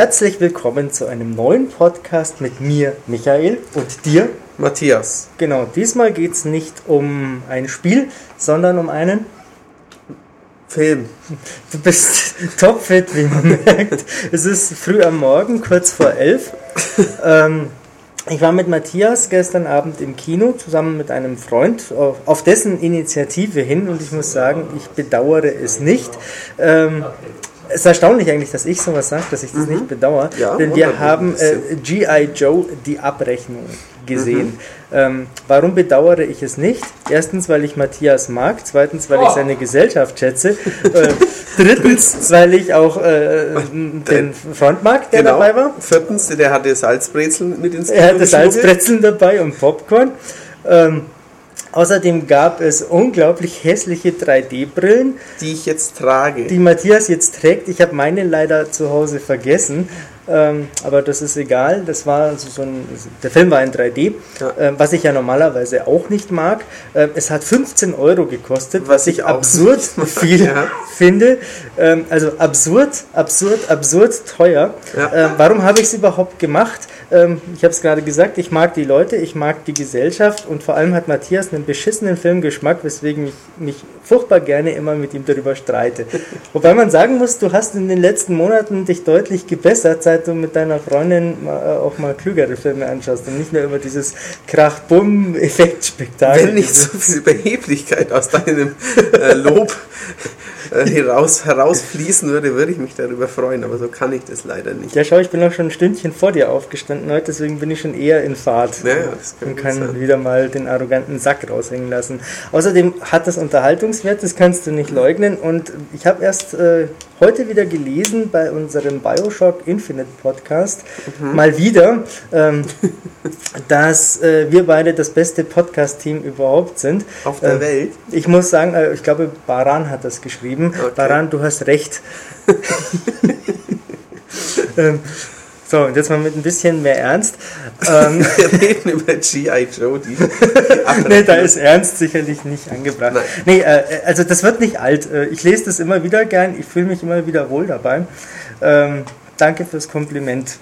Herzlich willkommen zu einem neuen Podcast mit mir, Michael, und dir, Matthias. Genau, diesmal geht es nicht um ein Spiel, sondern um einen Film. Du bist topfit, wie man merkt. Es ist früh am Morgen, kurz vor elf. ähm, ich war mit Matthias gestern Abend im Kino zusammen mit einem Freund auf, dessen Initiative hin und ich muss sagen, ich bedauere es nicht. Ähm, es ist erstaunlich eigentlich, dass ich sowas sage, dass ich das mhm. nicht bedauere, ja, denn wir haben äh, G.I. Joe die Abrechnung gesehen. Mhm. Ähm, warum bedauere ich es nicht? Erstens, weil ich Matthias mag, zweitens, weil ich oh. seine Gesellschaft schätze, äh, drittens, weil ich auch äh, den Freund mag, der genau. dabei war. Viertens, der hatte Salzbrezeln mit ins Kino Er hatte Salzbrezeln dabei und Popcorn. Ähm, Außerdem gab es unglaublich hässliche 3D-Brillen, die ich jetzt trage. Die Matthias jetzt trägt. Ich habe meine leider zu Hause vergessen. Ähm, aber das ist egal. Das war also so ein, der Film war in 3D, ja. ähm, was ich ja normalerweise auch nicht mag. Ähm, es hat 15 Euro gekostet, was, was ich absurd viel ja. finde. Ähm, also absurd, absurd, absurd teuer. Ja. Ähm, warum habe ich es überhaupt gemacht? Ähm, ich habe es gerade gesagt, ich mag die Leute, ich mag die Gesellschaft und vor allem hat Matthias einen beschissenen Filmgeschmack, weswegen ich mich furchtbar gerne immer mit ihm darüber streite. Wobei man sagen muss, du hast in den letzten Monaten dich deutlich gebessert, seit du mit deiner Freundin äh, auch mal klügere Filme anschaust und nicht nur immer dieses Krach-Bumm-Effektspektakel. Wenn nicht so viel Überheblichkeit aus deinem äh, Lob äh, heraus, herausfließen würde, würde ich mich darüber freuen, aber so kann ich das leider nicht. Ja, schau, ich bin auch schon ein Stündchen vor dir aufgestanden heute, deswegen bin ich schon eher in Fahrt ja, und kann sein. wieder mal den arroganten Sack raushängen lassen. Außerdem hat das Unterhaltungswert, das kannst du nicht leugnen und ich habe erst äh, heute wieder gelesen bei unserem Bioshock Infinite Podcast, mhm. mal wieder, ähm, dass äh, wir beide das beste Podcast-Team überhaupt sind. Auf der äh, Welt? Ich muss sagen, äh, ich glaube, Baran hat das geschrieben. Okay. Baran, du hast recht. ähm, so, und jetzt mal mit ein bisschen mehr Ernst. Ähm, Wir reden über G.I. Joe, die. nee, da ist Ernst sicherlich nicht angebracht. Nein. Nee, äh, also das wird nicht alt. Äh, ich lese das immer wieder gern, ich fühle mich immer wieder wohl dabei. Ähm, danke fürs Kompliment.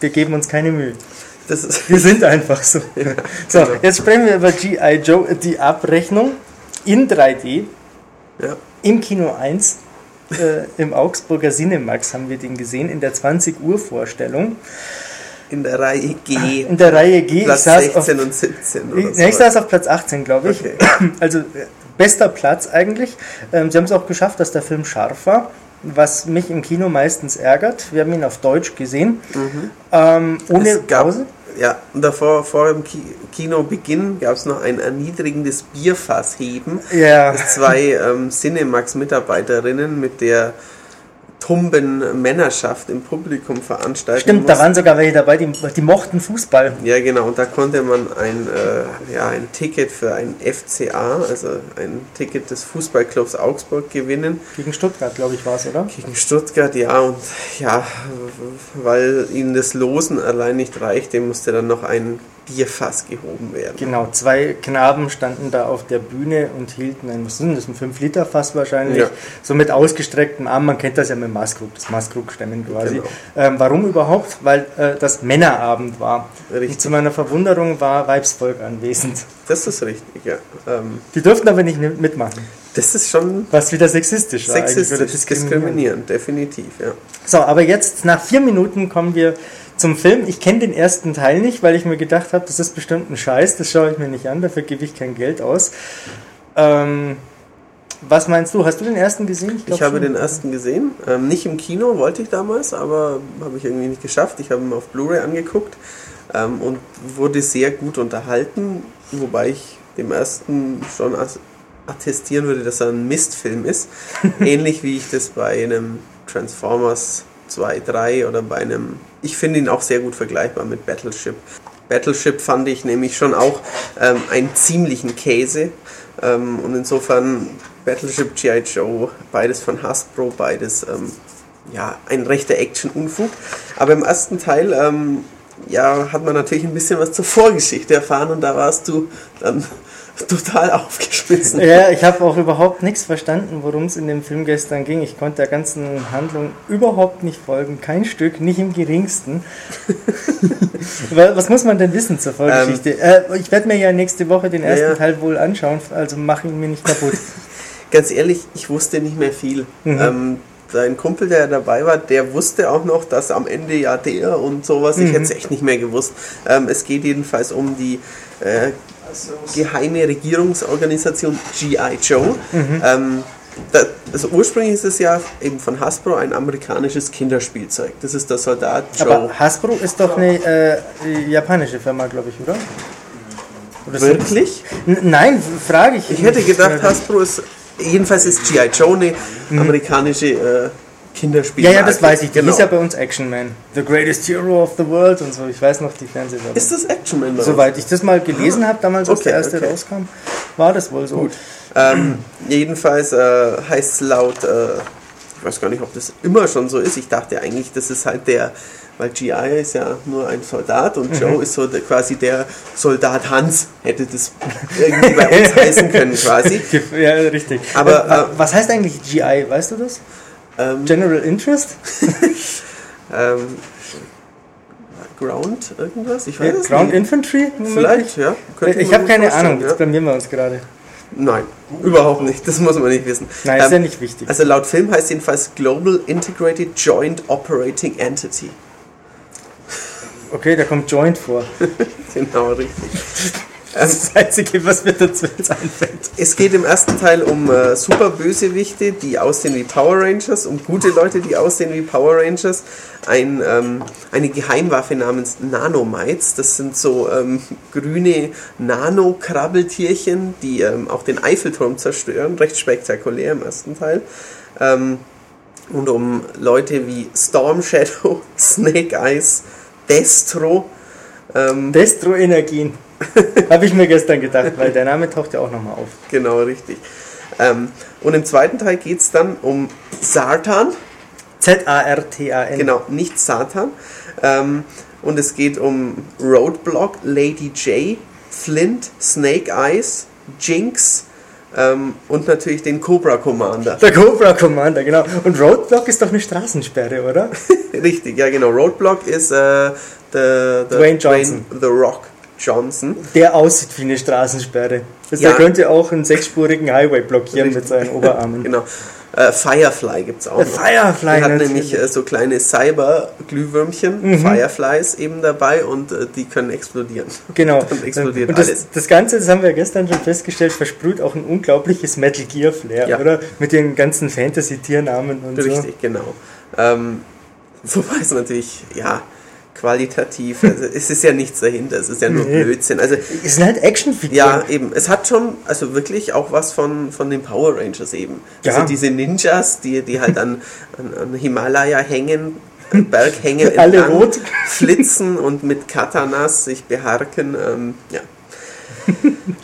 Wir geben uns keine Mühe. wir sind einfach so. Ja, so, genau. jetzt sprechen wir über G.I. Joe, die Abrechnung in 3D. Ja. Im Kino 1 äh, im Augsburger Cinemax haben wir den gesehen in der 20 Uhr Vorstellung. In der Reihe G. In der Reihe G. Platz 16 auf, und 17. Oder ich, so. ich saß auf Platz 18, glaube ich. Okay. Also bester Platz eigentlich. Ähm, sie haben es auch geschafft, dass der Film scharf war was mich im Kino meistens ärgert. Wir haben ihn auf Deutsch gesehen. Mhm. Ähm, ohne Pause. Ja, und davor, vor dem Kinobeginn gab es noch ein erniedrigendes Bierfassheben, ja. das zwei ähm, Cinemax-Mitarbeiterinnen mit der tumben Männerschaft im Publikum veranstalten Stimmt, mussten. da waren sogar welche dabei, die, die mochten Fußball. Ja, genau, und da konnte man ein, äh, ja, ein Ticket für ein FCA, also ein Ticket des Fußballclubs Augsburg gewinnen. Gegen Stuttgart, glaube ich, war es, oder? Gegen Stuttgart, ja, und ja, weil ihnen das Losen allein nicht reichte, musste dann noch ein Bierfass gehoben werden. Genau, zwei Knaben standen da auf der Bühne und hielten ein, was sind das, ein 5-Liter-Fass wahrscheinlich, ja. so mit ausgestrecktem Arm, man kennt das ja mit Maskrug, das Maskrug-Stemmen quasi. Genau. Ähm, warum überhaupt? Weil äh, das Männerabend war. Richtig. Und zu meiner Verwunderung war Weibsvolk anwesend. Das ist richtig, ja. Ähm, Die durften aber nicht mitmachen. Das ist schon. Was wieder sexistisch war. Sexistisch, diskriminierend, definitiv, ja. So, aber jetzt nach vier Minuten kommen wir zum Film, ich kenne den ersten Teil nicht, weil ich mir gedacht habe, das ist bestimmt ein Scheiß, das schaue ich mir nicht an, dafür gebe ich kein Geld aus. Ähm, was meinst du? Hast du den ersten gesehen? Ich, ich habe schon. den ersten gesehen. Ähm, nicht im Kino wollte ich damals, aber habe ich irgendwie nicht geschafft. Ich habe ihn auf Blu-ray angeguckt ähm, und wurde sehr gut unterhalten, wobei ich dem ersten schon attestieren würde, dass er ein Mistfilm ist. Ähnlich wie ich das bei einem Transformers 2, 3 oder bei einem. Ich finde ihn auch sehr gut vergleichbar mit Battleship. Battleship fand ich nämlich schon auch ähm, einen ziemlichen Käse. Ähm, und insofern Battleship G.I. Joe, beides von Hasbro, beides ähm, ja, ein rechter Action-Unfug. Aber im ersten Teil ähm, ja, hat man natürlich ein bisschen was zur Vorgeschichte erfahren und da warst du dann total aufgeschmissen. Ja, ich habe auch überhaupt nichts verstanden, worum es in dem Film gestern ging. Ich konnte der ganzen Handlung überhaupt nicht folgen. Kein Stück, nicht im geringsten. Was muss man denn wissen zur Vorgeschichte? Ähm, äh, ich werde mir ja nächste Woche den ersten ja. Teil wohl anschauen, also mach ihn mir nicht kaputt. Ganz ehrlich, ich wusste nicht mehr viel. Mhm. Ähm, sein Kumpel, der dabei war, der wusste auch noch, dass am Ende ja der und sowas. Mhm. Ich hätte es echt nicht mehr gewusst. Ähm, es geht jedenfalls um die äh, geheime Regierungsorganisation G.I. Joe. Mhm. Ähm, das, also ursprünglich ist es ja eben von Hasbro ein amerikanisches Kinderspielzeug. Das ist der Soldat Joe. Aber Hasbro ist doch eine äh, japanische Firma, glaube ich, oder? oder Wirklich? Nein, frage ich. Ich hätte gedacht, Hasbro ist jedenfalls ist G.I. Joe eine mhm. amerikanische äh, Kinderspiel. Ja, ja, das weiß ich. Die genau. ist ja bei uns Action Man. The greatest hero of the world und so. Ich weiß noch die Fernsehwerbung. Ist das Action Man? Soweit ich das mal gelesen ah. habe, damals, als okay, der erste okay. rauskam, war das wohl so. Gut. Ähm, jedenfalls äh, heißt es laut, äh, ich weiß gar nicht, ob das immer schon so ist. Ich dachte eigentlich, das ist halt der, weil GI ist ja nur ein Soldat und mhm. Joe ist so der, quasi der Soldat Hans, hätte das irgendwie bei uns heißen können quasi. Ja, richtig. Aber äh, äh, was heißt eigentlich GI, weißt du das? Ähm, General Interest? ähm, Ground irgendwas? Ich weiß ja, Ground nicht. Infantry? Vielleicht, ja. Ich habe keine Ahnung, jetzt blamieren wir uns gerade. Nein, überhaupt nicht. Das muss man nicht wissen. Nein, ist ähm, ja nicht wichtig. Also laut Film heißt jedenfalls Global Integrated Joint Operating Entity. Okay, da kommt Joint vor. genau, richtig. Das ist das Einzige, was mir dazu jetzt einfällt. Es geht im ersten Teil um äh, super Bösewichte, die aussehen wie Power Rangers, um gute Leute, die aussehen wie Power Rangers. Ein, ähm, eine Geheimwaffe namens Nanomites. Das sind so ähm, grüne Nano-Krabbeltierchen, die ähm, auch den Eiffelturm zerstören. Recht spektakulär im ersten Teil. Ähm, und um Leute wie Storm Shadow, Snake Eyes, Destro. Ähm, Destro-Energien. Habe ich mir gestern gedacht, weil der Name taucht ja auch nochmal auf. Genau, richtig. Ähm, und im zweiten Teil geht es dann um Sartan. Z-A-R-T-A-N. Genau, nicht Satan. Ähm, und es geht um Roadblock, Lady J, Flint, Snake Eyes, Jinx ähm, und natürlich den Cobra Commander. Der Cobra Commander, genau. Und Roadblock ist doch eine Straßensperre, oder? Richtig, ja genau. Roadblock ist äh, der, Dwayne Johnson. Dwayne The Rock Johnson. Der aussieht wie eine Straßensperre. Also ja. Der könnte auch einen sechsspurigen Highway blockieren Richtig. mit seinen Oberarmen. genau. Äh, Firefly gibt es auch. Noch. Firefly Der hat nämlich äh, so kleine Cyber-Glühwürmchen, mhm. Fireflies eben dabei und äh, die können explodieren. Genau. Dann explodiert und das, alles. Das Ganze, das haben wir gestern schon festgestellt, versprüht auch ein unglaubliches Metal Gear Flair, ja. oder? Mit den ganzen Fantasy-Tiernamen und Richtig, so. Richtig, genau. Ähm, wobei es natürlich, ja, qualitativ. Also es ist ja nichts dahinter, es ist ja nur nee. Blödsinn. Also, es sind halt Actionfiguren. Ja, eben. Es hat schon, also wirklich auch was von, von den Power Rangers eben. Ja. Also diese Ninjas, die, die halt an, an, an Himalaya hängen, Berghänge Alle rot. flitzen und mit Katanas sich beharken. Ähm, ja.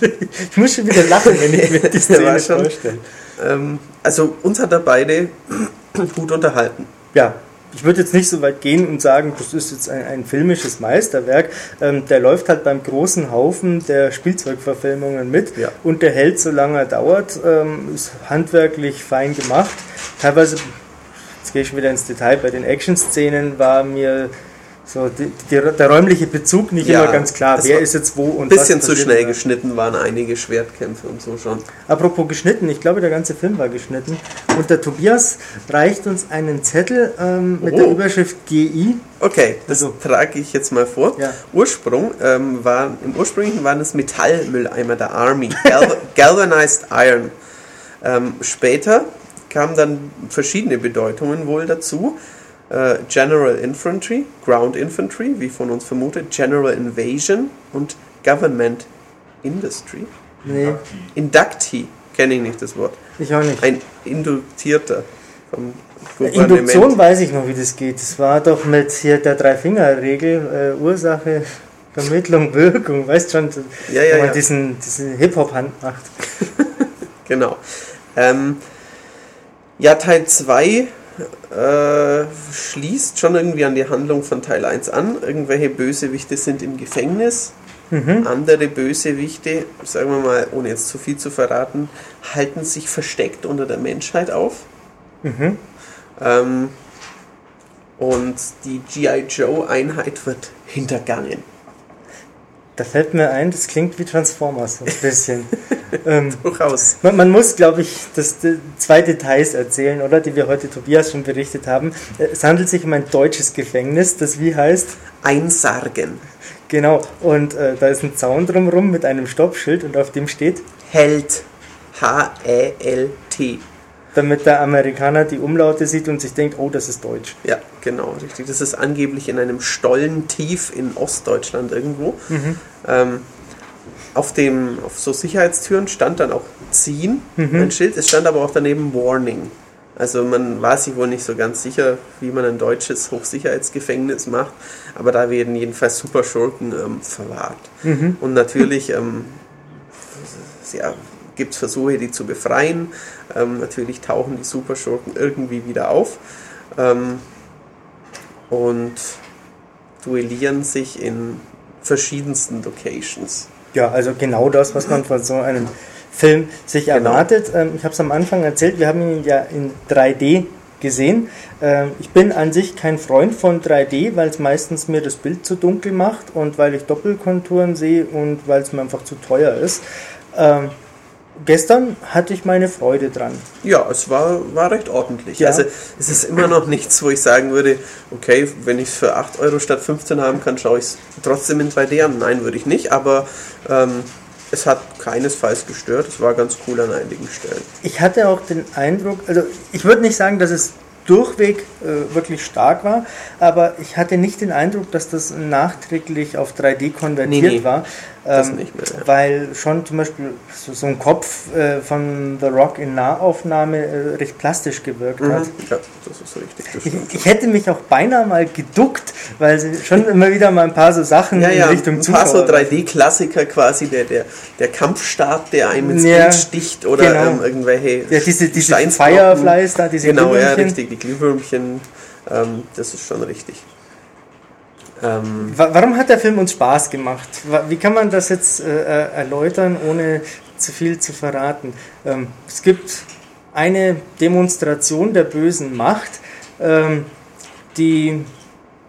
ich muss schon wieder lachen, wenn ich mir die Szene vorstelle. Ähm, also uns hat er beide gut unterhalten. Ja, ich würde jetzt nicht so weit gehen und sagen, das ist jetzt ein, ein filmisches Meisterwerk. Ähm, der läuft halt beim großen Haufen der Spielzeugverfilmungen mit ja. und der hält, solange er dauert, ähm, ist handwerklich fein gemacht. Teilweise, jetzt gehe ich wieder ins Detail, bei den Action-Szenen war mir so, die, die, der räumliche Bezug nicht ja, immer ganz klar. Wer ist jetzt wo und Ein bisschen zu schnell da. geschnitten waren einige Schwertkämpfe und so schon. Apropos geschnitten, ich glaube, der ganze Film war geschnitten. Und der Tobias reicht uns einen Zettel ähm, mit oh. der Überschrift GI. Okay, das also. trage ich jetzt mal vor. Ja. Ursprung ähm, war, im ursprünglichen waren es Metallmülleimer der Army, Gal Galvanized Iron. Ähm, später kamen dann verschiedene Bedeutungen wohl dazu. Äh, General Infantry, Ground Infantry, wie von uns vermutet, General Invasion und Government Industry. Nee. Inductee, kenne ich nicht das Wort. Ich auch nicht. Ein Induktierter vom Induktion weiß ich noch, wie das geht. Das war doch mit hier der Drei-Finger-Regel, äh, Ursache, Vermittlung, Wirkung, weißt schon, ja, ja, wenn man ja. diesen, diesen Hip-Hop-Hand macht. genau. Ähm, ja, Teil 2 äh, schließt schon irgendwie an die Handlung von Teil 1 an. Irgendwelche Bösewichte sind im Gefängnis Mhm. Andere Bösewichte, sagen wir mal, ohne jetzt zu viel zu verraten, halten sich versteckt unter der Menschheit auf. Mhm. Ähm, und die G.I. Joe-Einheit wird hintergangen. Da fällt mir ein, das klingt wie Transformers ein bisschen. ähm, Durchaus. Man, man muss, glaube ich, das, zwei Details erzählen, oder? Die wir heute Tobias schon berichtet haben. Es handelt sich um ein deutsches Gefängnis, das wie heißt? Einsargen. Genau, und äh, da ist ein Zaun drumherum mit einem Stoppschild und auf dem steht Held. H-E-L-T damit der Amerikaner die Umlaute sieht und sich denkt, oh, das ist Deutsch. Ja, genau, richtig. Das ist angeblich in einem Stollen tief in Ostdeutschland irgendwo. Mhm. Ähm, auf, dem, auf so Sicherheitstüren stand dann auch Ziehen, mhm. ein Schild. Es stand aber auch daneben Warning. Also man war sich wohl nicht so ganz sicher, wie man ein deutsches Hochsicherheitsgefängnis macht, aber da werden jedenfalls Superschurken ähm, verwahrt. Mhm. Und natürlich ähm, ja, gibt es Versuche, die zu befreien. Ähm, natürlich tauchen die Superschurken irgendwie wieder auf ähm, und duellieren sich in verschiedensten Locations. Ja, also genau das, was man von so einem Film sich genau. erwartet. Ähm, ich habe es am Anfang erzählt, wir haben ihn ja in 3D gesehen. Ähm, ich bin an sich kein Freund von 3D, weil es meistens mir das Bild zu dunkel macht und weil ich Doppelkonturen sehe und weil es mir einfach zu teuer ist. Ähm, gestern hatte ich meine Freude dran. Ja, es war, war recht ordentlich. Ja. Also es ist immer noch nichts, wo ich sagen würde, okay, wenn ich es für 8 Euro statt 15 haben kann, schaue ich es trotzdem in 3D an. Nein, würde ich nicht, aber ähm, es hat keinesfalls gestört. Es war ganz cool an einigen Stellen. Ich hatte auch den Eindruck, also ich würde nicht sagen, dass es durchweg äh, wirklich stark war, aber ich hatte nicht den Eindruck, dass das nachträglich auf 3D konvertiert nee, nee. war. Das ähm, nicht mehr, ja. Weil schon zum Beispiel so, so ein Kopf äh, von The Rock in Nahaufnahme äh, recht plastisch gewirkt mhm. hat. Ja, das ist richtig. Ich, ich, hätte mich auch beinahe mal geduckt, weil sie schon immer wieder mal ein paar so Sachen ja, ja, in Richtung Zuschauer... ein paar so 3D-Klassiker quasi, der, der, der Kampfstab, der einem ins ja, sticht oder genau. ähm, irgendwelche Ja, diese, diese Fireflies da, diese Genau, ja, richtig, die Glühwürmchen, ähm, das ist schon richtig. Ähm Warum hat der Film uns Spaß gemacht? Wie kann man das jetzt äh, äh, erläutern, ohne zu viel zu verraten? Ähm, es gibt eine Demonstration der bösen Macht, ähm, die,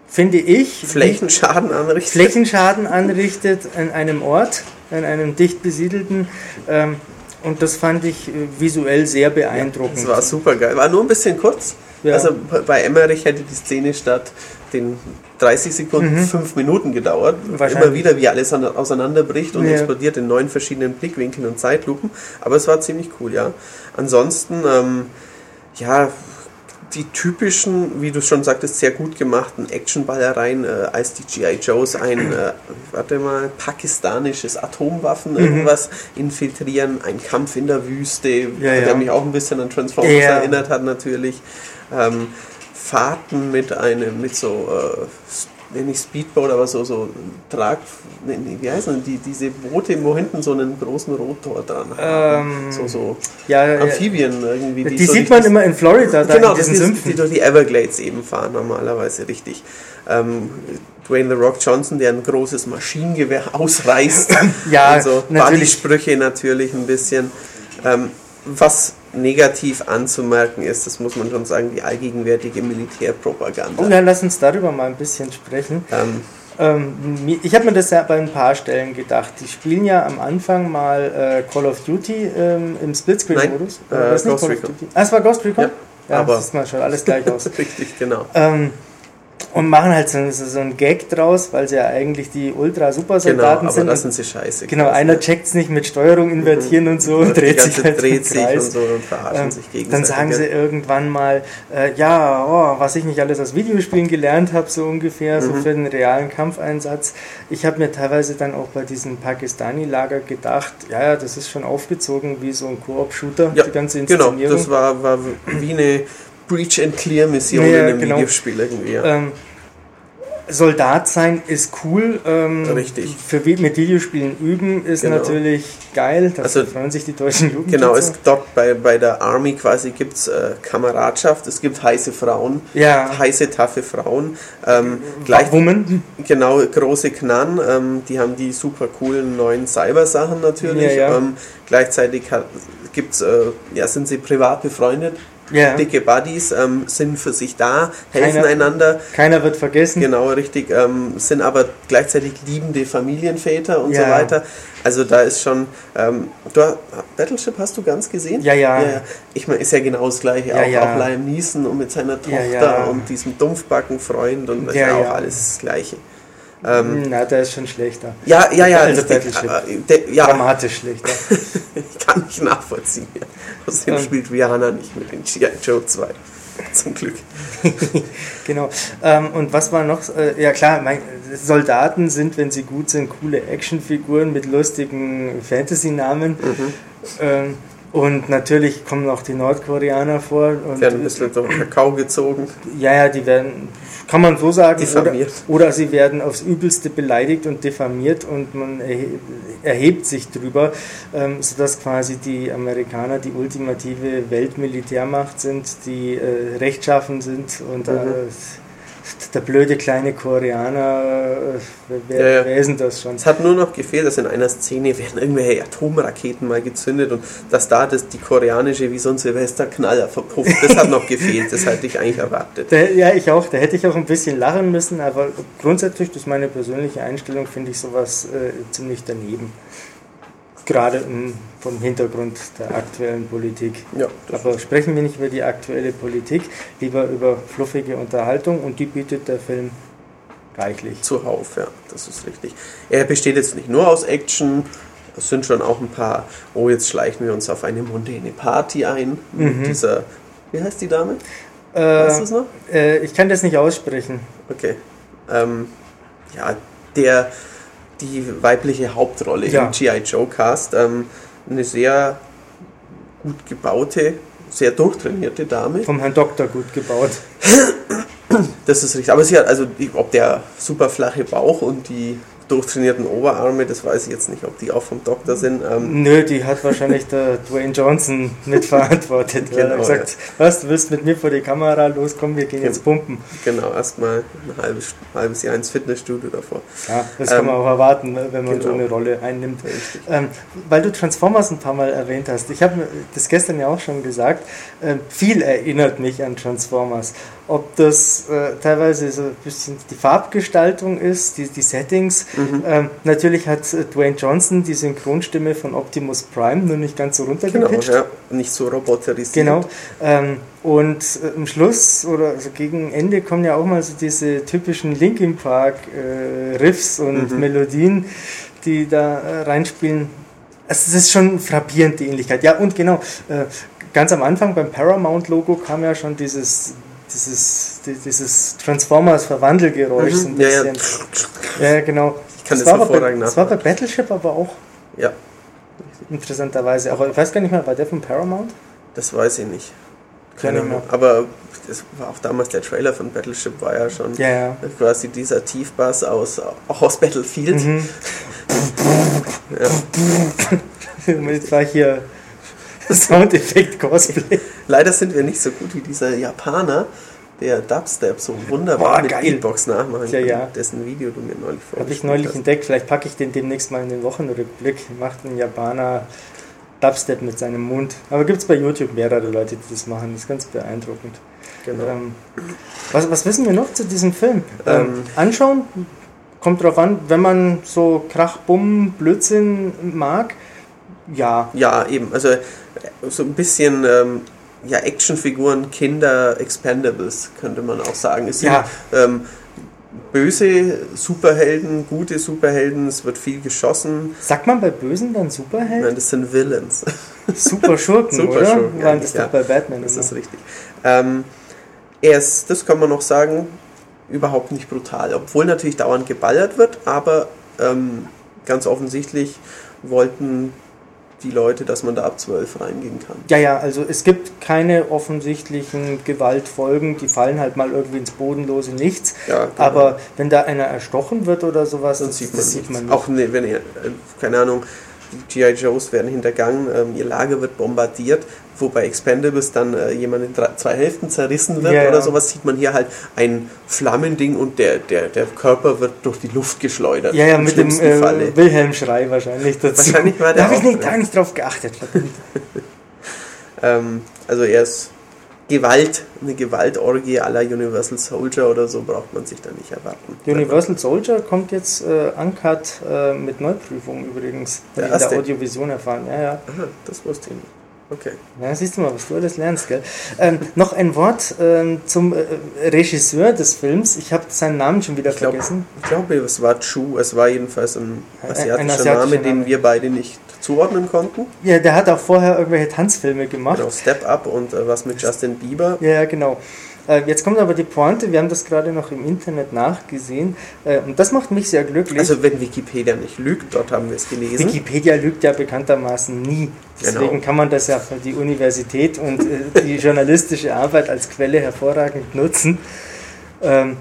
finde ich, Flächenschaden anrichtet. Flächenschaden anrichtet an einem Ort, an einem dicht besiedelten. Ähm, und das fand ich äh, visuell sehr beeindruckend. Ja, das war super geil. War nur ein bisschen kurz. Ja. Also bei Emmerich hätte die Szene statt den 30 Sekunden, mhm. 5 Minuten gedauert. Immer wieder, wie alles auseinanderbricht und ja. explodiert in neun verschiedenen Blickwinkeln und Zeitlupen. Aber es war ziemlich cool, ja. Ansonsten, ähm, ja, die typischen, wie du schon sagtest, sehr gut gemachten Actionballereien, äh, als die G.I. Joes ein, äh, warte mal, pakistanisches Atomwaffen mhm. irgendwas infiltrieren, ein Kampf in der Wüste, ja, der ja. mich auch ein bisschen an Transformers ja. erinnert hat natürlich. Ähm, Fahrten mit einem, mit so, äh, nicht Speedboat, aber so, so Trag, nee, wie heißen die, diese Boote, wo hinten so einen großen Rotor dran haben. Ähm, so, so ja, Amphibien irgendwie. Die, die so sieht man immer in Florida, da genau, in diesen Sümpfen. Die durch die Everglades eben fahren, normalerweise richtig. Ähm, Dwayne The Rock Johnson, der ein großes Maschinengewehr ausreißt. ja, also natürlich. Sprüche natürlich ein bisschen. Ähm, was negativ anzumerken ist, das muss man schon sagen, die allgegenwärtige Militärpropaganda. Und dann lass uns darüber mal ein bisschen sprechen. Ähm, ähm, ich habe mir das ja bei ein paar Stellen gedacht. Die spielen ja am Anfang mal äh, Call of Duty ähm, im Splitscreen-Modus. Äh, Ghost Recon. Ah, es war Ghost Recon? Ja, ja aber das sieht man schon alles gleich aus. Richtig, genau. Ähm, und machen halt so, so einen Gag draus, weil sie ja eigentlich die Ultra-Supersoldaten genau, sind. das sind sie scheiße. Genau, einer checkt es nicht mit Steuerung invertieren mhm. und so und, dreht sich halt dreht sich und so und verarschen ähm, sich gegenseitig. Dann sagen sie irgendwann mal, äh, ja, oh, was ich nicht alles aus Videospielen gelernt habe, so ungefähr, mhm. so für den realen Kampfeinsatz. Ich habe mir teilweise dann auch bei diesem Pakistani-Lager gedacht, ja, ja, das ist schon aufgezogen wie so ein Koop-Shooter, ja, die ganze Inszenierung. Genau, das war, war wie eine Breach and Clear Mission ja, in einem genau. Videospiel irgendwie. Ja. Ähm, Soldat sein ist cool. Ähm, Richtig. Für mit Videospielen üben ist genau. natürlich geil. Da also, freuen sich die deutschen Jugendlichen. Genau, es dort bei, bei der Army quasi gibt es äh, Kameradschaft, es gibt heiße Frauen, ja. heiße, taffe Frauen. Ähm, gleich, Women. Genau, große Knan, ähm, die haben die super coolen neuen Cyber-Sachen natürlich. Ja, ja. Ähm, gleichzeitig gibt's, äh, ja, sind sie privat befreundet yeah. dicke Buddies, ähm, sind für sich da, helfen keiner, einander. Keiner wird vergessen. Genau, richtig. Ähm, sind aber gleichzeitig liebende Familienväter und ja. so weiter. Also da ist schon. Ähm, du, Battleship hast du ganz gesehen? Ja, ja. ja, ja. Ich meine, ist ja genau das gleiche. Ja, auch, ja. auch Liam Neeson und mit seiner Tochter und diesem Dumpfbackenfreund und das ist ja auch alles das Gleiche. Ähm, Na, der ist schon schlechter. Ja, ja, ja. Also Battleship. Der, ja. Dramatisch schlechter. ich kann nicht nachvollziehen. Außerdem ähm. spielt Rihanna nicht mit in G.I. Joe 2. Zum Glück. genau. Ähm, und was war noch? Äh, ja klar, mein, Soldaten sind, wenn sie gut sind, coole Actionfiguren mit lustigen Fantasy-Namen. Mhm. Ähm, und natürlich kommen auch die Nordkoreaner vor. Und werden ein bisschen durch Kakao gezogen. Ja, ja, die werden kann man so sagen. Oder, oder, sie werden aufs Übelste beleidigt und diffamiert und man erhebt sich drüber, ähm, sodass quasi die Amerikaner die ultimative Weltmilitärmacht sind, die äh, rechtschaffen sind und mhm. äh, der blöde kleine Koreaner, äh, wer, ja, ja. wer ist denn das schon? Es hat nur noch gefehlt, dass in einer Szene werden irgendwelche Atomraketen mal gezündet und dass da das, die koreanische wie so ein Silvesterknaller verpufft. Das hat noch gefehlt, das hätte ich eigentlich erwartet. Der, ja, ich auch. Da hätte ich auch ein bisschen lachen müssen, aber grundsätzlich, das ist meine persönliche Einstellung, finde ich sowas äh, ziemlich daneben gerade vom Hintergrund der aktuellen Politik. Ja, Aber sprechen wir nicht über die aktuelle Politik, lieber über fluffige Unterhaltung und die bietet der Film reichlich. Zuhauf, ja, das ist richtig. Er besteht jetzt nicht nur aus Action, es sind schon auch ein paar, oh, jetzt schleichen wir uns auf eine mundane Party ein. Mhm. Dieser, wie heißt die Dame? Äh, weißt noch? Äh, ich kann das nicht aussprechen. Okay. Ähm, ja, der die weibliche Hauptrolle ja. im G.I. Joe Cast. Ähm, eine sehr gut gebaute, sehr durchtrainierte Dame. Vom Herrn Doktor gut gebaut. Das ist richtig. Aber sie hat, also, ob der super flache Bauch und die durchtrainierten Oberarme, das weiß ich jetzt nicht, ob die auch vom Doktor sind. Ähm Nö, die hat wahrscheinlich der Dwayne Johnson mitverantwortet. genau, er hat gesagt, ja. was, du willst mit mir vor die Kamera loskommen, wir gehen jetzt pumpen. Genau, erstmal ein halbes, halbes Jahr ins Fitnessstudio davor. Ja, das ähm, kann man auch erwarten, ne, wenn man genau. so eine Rolle einnimmt. Ähm, weil du Transformers ein paar Mal erwähnt hast, ich habe das gestern ja auch schon gesagt, äh, viel erinnert mich an Transformers ob das äh, teilweise so ein bisschen die Farbgestaltung ist, die, die Settings. Mhm. Ähm, natürlich hat äh, Dwayne Johnson die Synchronstimme von Optimus Prime nur nicht ganz so runtergepitcht. Genau, ja, nicht so roboterisiert. Genau. Ähm, und äh, am Schluss oder also gegen Ende kommen ja auch mal so diese typischen Linkin Park äh, Riffs und mhm. Melodien, die da äh, reinspielen. Also es ist schon frappierend, die Ähnlichkeit. Ja, und genau, äh, ganz am Anfang beim Paramount-Logo kam ja schon dieses dieses, dieses Transformers-Verwandelgeräusch mhm. ein bisschen. Ja, ja. ja, genau. Ich kann das, das hervorragend Das war bei Battleship aber auch. Ja. Interessanterweise. Aber ich weiß gar nicht mehr, war der von Paramount? Das weiß ich nicht. Keine Ahnung. Aber das war auch damals der Trailer von Battleship war ja schon ja, ja. quasi dieser Tiefbass aus, auch aus Battlefield. Mhm. ja. Jetzt war hier Soundeffekt-Cosplay. Leider sind wir nicht so gut wie dieser Japaner, der Dubstep so wunderbar Boah, mit geil. Beatbox nachmachen ja, ja. dessen Video du mir neulich vorgestellt Habe ich neulich hast. entdeckt, vielleicht packe ich den demnächst mal in den Wochenrückblick. Macht ein Japaner Dubstep mit seinem Mund. Aber gibt es bei YouTube mehrere Leute, die das machen. Das ist ganz beeindruckend. Genau. Ähm, was, was wissen wir noch zu diesem Film? Ähm, ähm, anschauen? Kommt drauf an, wenn man so Krach, Bumm, Blödsinn mag. Ja. Ja, eben. Also so ein bisschen ähm, ja, Actionfiguren, Kinder, Expendables, könnte man auch sagen. Es sind ja. ähm, böse Superhelden, gute Superhelden, es wird viel geschossen. Sagt man bei Bösen dann Superhelden? Nein, das sind Villains. Super Schurken, Super oder? Schurken, Waren das ja. doch bei Batman. Das immer. ist richtig. Ähm, er ist, das kann man noch sagen, überhaupt nicht brutal. Obwohl natürlich dauernd geballert wird, aber ähm, ganz offensichtlich wollten die Leute, dass man da ab 12 reingehen kann. Ja, ja, also es gibt keine offensichtlichen Gewaltfolgen, die fallen halt mal irgendwie ins bodenlose Nichts. Ja, genau. Aber wenn da einer erstochen wird oder sowas, Dann das, sieht man, das sieht man nicht. Auch ne, wenn äh, keine Ahnung, G.I. Joes werden hintergangen, ähm, ihr Lager wird bombardiert, wo bei Expendables dann äh, jemand in drei, zwei Hälften zerrissen wird Ja, ja. oder sowas, sieht man hier halt ein Flammending und der, der, der Körper wird durch die Luft geschleudert. Ja, ja, mit dem äh, Wilhelm-Schrei wahrscheinlich dazu. Wahrscheinlich war der Da habe ich nicht, da nicht drauf geachtet. Ähm, also er ist Gewalt, eine Gewaltorgie aller Universal Soldier oder so braucht man sich da nicht erwarten. Universal Soldier kommt jetzt äh, uncut äh, mit Neuprüfung übrigens. Ich in der? Audiovision erfahren. Ja, ja. Aha, das wusste ich nicht. Okay. Ja, siehst du mal, was du alles lernst, gell? Ähm, noch ein Wort ähm, zum äh, Regisseur des Films. Ich habe seinen Namen schon wieder Ich glaube, vergessen. ich glaube, es war Chu, es war jedenfalls ein Ein- ein asiatischer, asiatischer Name, den Name. wir beide nicht zuordnen konnten. Ja, der hat auch vorher irgendwelche Tanzfilme gemacht. Genau, Step Up und äh, was mit Justin Bieber. Ja, ja, genau. Äh, jetzt kommt aber die Pointe, wir haben das gerade noch im Internet nachgesehen äh, und das macht mich sehr glücklich. Also wenn Wikipedia nicht lügt, dort haben wir es gelesen. Wikipedia lügt ja bekanntermaßen nie. Deswegen Genau. kann man das ja für die Universität und äh, die journalistische Arbeit als Quelle hervorragend nutzen. Ähm,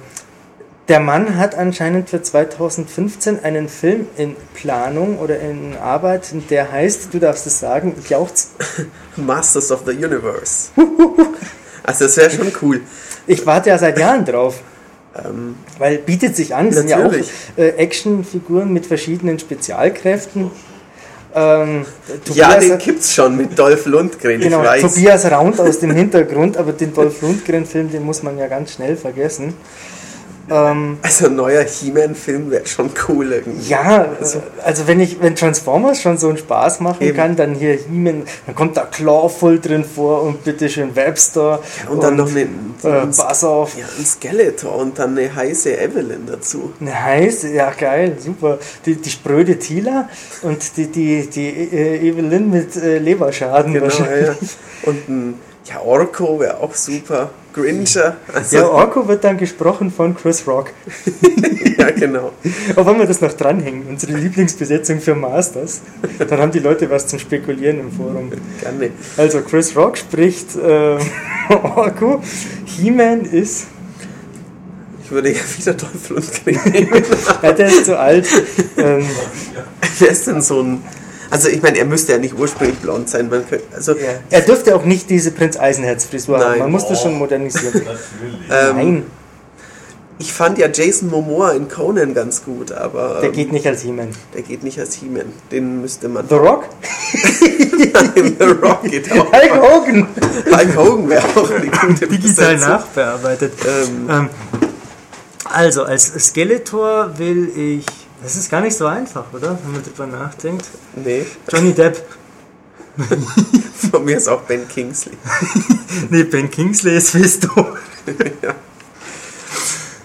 der Mann hat anscheinend für 2015 einen Film in Planung oder in Arbeit, der heißt, du darfst es sagen, jauchz. Masters of the Universe. also das wäre schon cool. Ich warte ja seit Jahren drauf. Ähm, Weil bietet sich an, das sind ja auch Natürlich. äh, Actionfiguren mit verschiedenen Spezialkräften. Ähm, ja, den gibt's schon mit Dolph Lundgren, Genau, ich weiß. Tobias Raund aus dem Hintergrund, aber den Dolph Lundgren-Film, den muss man ja ganz schnell vergessen. Ähm, Also ein neuer He-Man-Film wäre schon cool irgendwie. ja, äh, also wenn ich, wenn Transformers schon so einen Spaß machen Eben. kann, dann hier He-Man, dann kommt da Clawful drin vor und bitteschön Webster Und dann noch eine, äh, ein, ja, ein Skeletor und dann eine heiße Evelyn dazu. Nice, ja geil, super. Die, die spröde Tila und die, die, die äh, Evelyn mit äh, Leberschaden Genau, ja, wahrscheinlich. ja. Und ein ja, Orko wäre auch super. Grincher. Also, Ja, Orko wird dann gesprochen von Chris Rock. ja, genau. Aber wenn wir das noch dranhängen, unsere Lieblingsbesetzung für Masters, dann haben die Leute was zum Spekulieren im Forum. Gerne. Also Chris Rock spricht äh, Orko, He-Man ist, Ich würde ja wieder Dolph Lundgren nehmen. ja, der ist zu alt. Ähm, Wer ist denn so ein. Also, ich meine, er müsste ja nicht ursprünglich blond sein. Man könnte, also, ja. Er dürfte auch nicht diese Prinz Eisenherz-Frisur haben. Man muss das schon modernisieren. Ähm, Nein, ich fand ja Jason Momoa in Conan ganz gut, aber der ähm, geht nicht als He-Man. der geht nicht als He-Man. Den müsste man. The Rock? Nein, The Rock geht auch. Hulk Hogan! Hulk Hogan wäre auch eine gute Digital Besetzung. nachbearbeitet. Ähm, Ähm, also, als Skeletor will ich. Das ist gar nicht so einfach, oder? Wenn man drüber nachdenkt. nee, Johnny Depp. von mir ist auch Ben Kingsley. Nee, Ben Kingsley ist Fisto.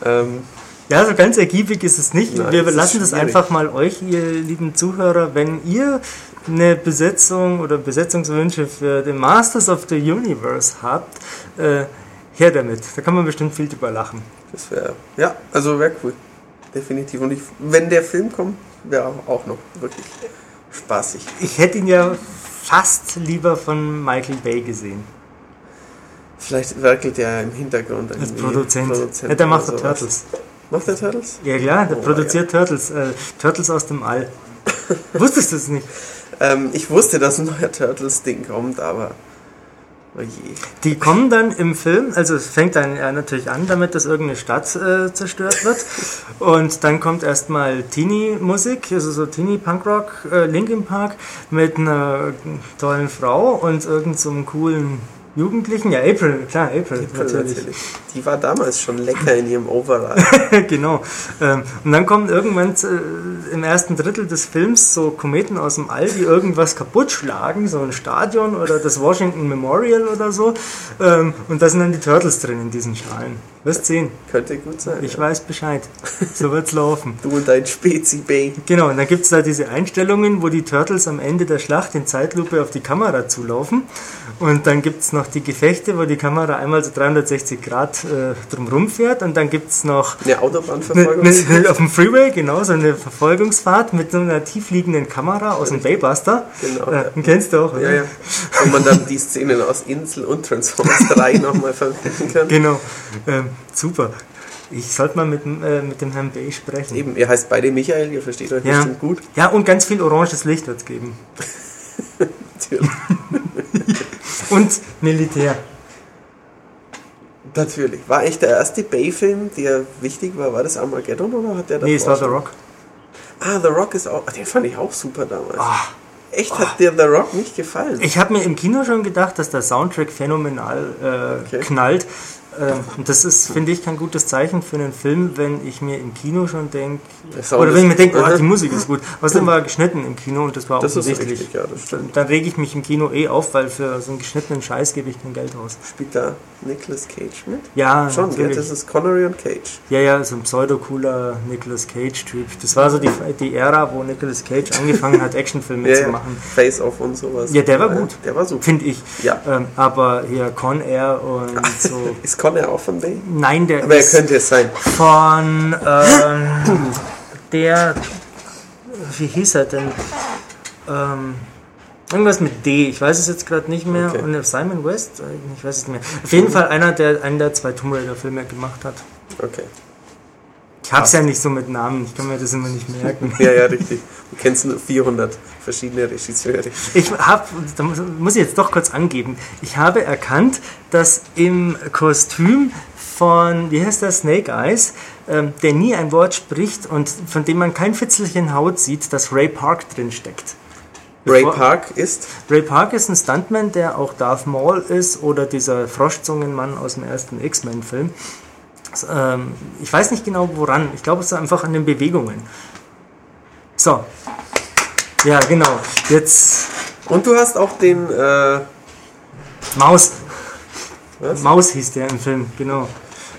Ähm, Ja, so ganz ergiebig ist es nicht. Nein, Wir lassen das einfach mal euch, ihr lieben Zuhörer, wenn ihr eine Besetzung oder Besetzungswünsche für den Masters of the Universe habt, äh, her damit. Da kann man bestimmt viel drüber lachen. das wäre. Ja, also wäre cool. Definitiv. Und ich, wenn der Film kommt, wäre auch noch wirklich spaßig. Ich hätte ihn ja fast lieber von Michael Bay gesehen. Vielleicht werkelt er im Hintergrund Als irgendwie Produzent. ja, der macht sowas. Turtles. Macht der Turtles? Ja klar, der Oh, produziert Turtles. Äh, Turtles aus dem All. Wusstest du es nicht? Ähm, ich wusste, dass ein neuer Turtles-Ding kommt, aber. Die kommen dann im Film, also es fängt dann ja natürlich an damit, dass irgendeine Stadt äh, zerstört wird. Und dann kommt erstmal Teenie-Musik, also so Teenie-Punkrock, äh, Linkin Park, mit einer tollen Frau und irgendeinem so coolen Jugendlichen. Ja, April, klar, April, natürlich. Natürlich. Die war damals schon lecker in ihrem Overall. genau. Ähm, und dann kommen irgendwann äh, im ersten Drittel des Films so Kometen aus dem All, die irgendwas kaputt schlagen, so ein Stadion oder das Washington Memorial oder so. Ähm, und da sind dann die Turtles drin in diesen Schalen. Wirst sehen. Könnte gut sein. Ich ja. weiß Bescheid. So wird's laufen. Du und dein Spezi Bay. Genau, und dann gibt's da diese Einstellungen, wo die Turtles am Ende der Schlacht in Zeitlupe auf die Kamera zulaufen. Und dann gibt's noch die Gefechte, wo die Kamera einmal so 360 Grad äh, drumrum fährt. Und dann gibt's noch Eine Ne, Autobahnverfolgung. ne, auf dem Freeway, genau, so eine Verfolgungsfahrt mit so einer tiefliegenden Kamera aus dem Baybuster. Genau, Äh, ja. kennst du auch, oder? Ja, ja. Wo man dann die Szenen aus Insel und Transformers 3 nochmal verwenden kann. Genau. Ähm, super. Ich sollte mal mit, dem, äh, mit dem Herrn Bay sprechen. Eben, ihr heißt beide Michael, ihr versteht euch Ja. bestimmt gut. ja, und ganz viel oranges Licht wird es geben. Natürlich. Und Militär. Natürlich. War echt der erste Bay-Film, der wichtig war? War das Armageddon oder hat der Nee, es war The Rock. Ah, The Rock ist auch. Den fand ich auch super damals. Ah. Echt, hat dir The Rock nicht gefallen? Ich habe mir im Kino schon gedacht, dass der Soundtrack phänomenal äh, Okay. knallt. Ähm, und das ist, finde ich, kein gutes Zeichen für einen Film, wenn ich mir im Kino schon denke, oder wenn ich mir denke, oh, die Musik ist gut. Außerdem war geschnitten im Kino und das war Das ist offensichtlich. richtig, ja, das. Dann rege ich mich im Kino eh auf, weil für so einen geschnittenen Scheiß gebe ich kein Geld aus. Spielt da Nicolas Cage mit? Ja, Schon, natürlich. Das ist Connery und Cage. Ja, ja, so ein pseudo-cooler Nicolas Cage-Typ. Das war so die, die Ära, wo Nicolas Cage angefangen hat, Actionfilme Ja, zu ja. machen. Face-Off und sowas. Ja, der war gut. Der war super. Finde ich. Ja. Ähm, aber hier Con Air und so. Ist Conner auch von Bay? Nein, der Aber er ist könnte es sein. von ähm, der. Wie hieß er denn? Ähm, irgendwas mit D, ich weiß es jetzt gerade nicht mehr. Okay. Und Simon West? Ich weiß es nicht mehr. Auf jeden Fall einer, der einen der zwei Tomb Raider-Filme gemacht hat. Okay. Ich hab's ja nicht so mit Namen, ich kann mir das immer nicht merken. Ja, ja, richtig. Du kennst nur 400 verschiedene Regisseure. Ich habe, da muss, ich jetzt doch kurz angeben, ich habe erkannt, dass im Kostüm von, wie heißt der, Snake Eyes, ähm, der nie ein Wort spricht und von dem man kein Fitzelchen Haut sieht, dass Ray Park drin steckt. Ray Park ist. Ray Park ist ein Stuntman, der auch Darth Maul ist oder dieser Froschzungenmann aus dem ersten X-Men-Film. Ähm, ich weiß nicht genau woran. Ich glaube, es ist einfach an den Bewegungen. So. Ja, genau. Jetzt Und du hast auch den. Äh, Maus. Was? Maus hieß der im Film, genau.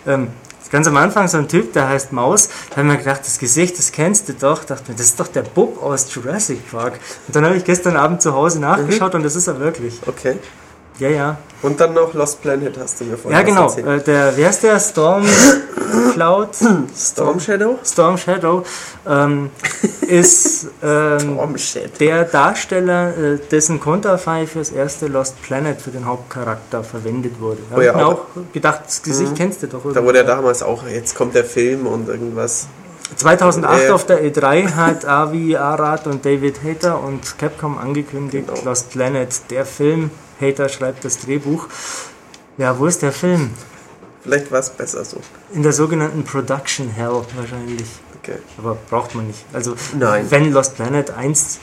Ähm, ganz am Anfang so ein Typ, der heißt Maus. Da habe ich mir gedacht, das Gesicht, das kennst du doch. Dachte mir, das ist doch der Bub aus Jurassic Park. Und dann habe ich gestern Abend zu Hause nachgeschaut und das ist er wirklich. okay. Ja, ja. Und dann noch Lost Planet hast du mir vorhin Ja, genau. erzählt. Äh, der, wer ist der? Storm Cloud? Storm Shadow? Storm Shadow ähm, ist ähm, Storm Shadow. der Darsteller, äh, dessen Konterfei fürs erste Lost Planet für den Hauptcharakter verwendet wurde. Da Oh ja, auch- auch gedacht, das Gesicht kennst du doch. Da wurde ja damals auch, jetzt kommt der Film und irgendwas. 2008 Äh, auf der E3 hat Avi Arad und David Hater und Capcom angekündigt, Genau. Lost Planet, der Film. Hater schreibt das Drehbuch. Ja, wo ist der Film? Vielleicht war es besser so. In der sogenannten Production Hell wahrscheinlich. Okay. Aber braucht man nicht. Also, Nein. wenn Lost Planet 1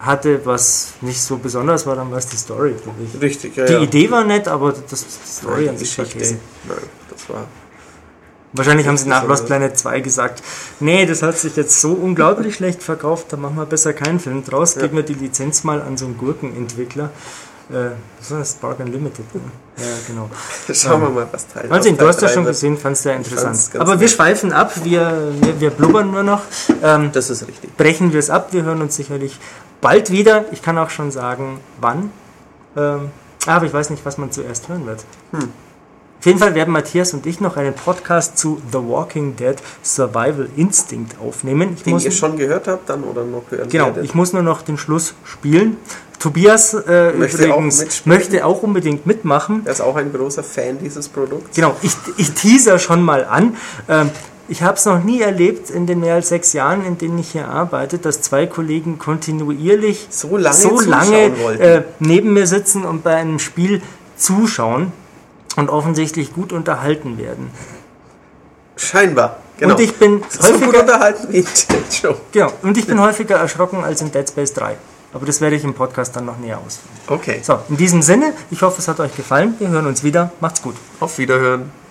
hatte, was nicht so besonders war, dann war es die Story, glaube ich. Richtig, ja. Die ja. Idee war nett, aber das die Story Nein, an die sich Geschichte. vergessen. Nein, das war. Wahrscheinlich haben sie nach. Lost Planet 2 gesagt, nee, das hat sich jetzt so unglaublich schlecht verkauft, da machen wir besser keinen Film draus, Ja. geben wir die Lizenz mal an so einen Gurkenentwickler. Äh, das war Spark Unlimited, ne? Ja, genau. Schauen wir mal, was Teil Also, was du hast ja Teil schon gesehen, fandst du ja interessant. Aber wir schweifen ab, wir, wir, wir blubbern nur noch. Ähm, Das ist richtig. brechen wir es ab. Wir hören uns sicherlich bald wieder. Ich kann auch schon sagen, wann. Ähm, aber ich weiß nicht, was man zuerst hören wird. Hm. Auf jeden Fall werden Matthias und ich noch einen Podcast zu The Walking Dead Survival Instinct aufnehmen. Ich Den muss, ihr schon gehört habt, dann oder noch hören genau, werdet. ich muss nur noch den Schluss spielen. Tobias äh, Möchte auch übrigens mitspielen? möchte auch unbedingt mitmachen. Er ist auch ein großer Fan dieses Produkts. Genau, ich, ich teaser schon mal an. Ähm, ich habe es noch nie erlebt in den mehr als sechs Jahren, in denen ich hier arbeite, dass zwei Kollegen kontinuierlich So lange so lange äh, neben mir sitzen und bei einem Spiel zuschauen und offensichtlich gut unterhalten werden. Scheinbar. Genau. Und ich bin so gut häufiger, unterhalten wie in Show. genau, und ich bin häufiger erschrocken als in Dead Space 3. Aber das werde ich im Podcast dann noch näher ausführen. Okay. So, in diesem Sinne, ich hoffe, es hat euch gefallen. Wir hören uns wieder. Macht's gut. Auf Wiederhören.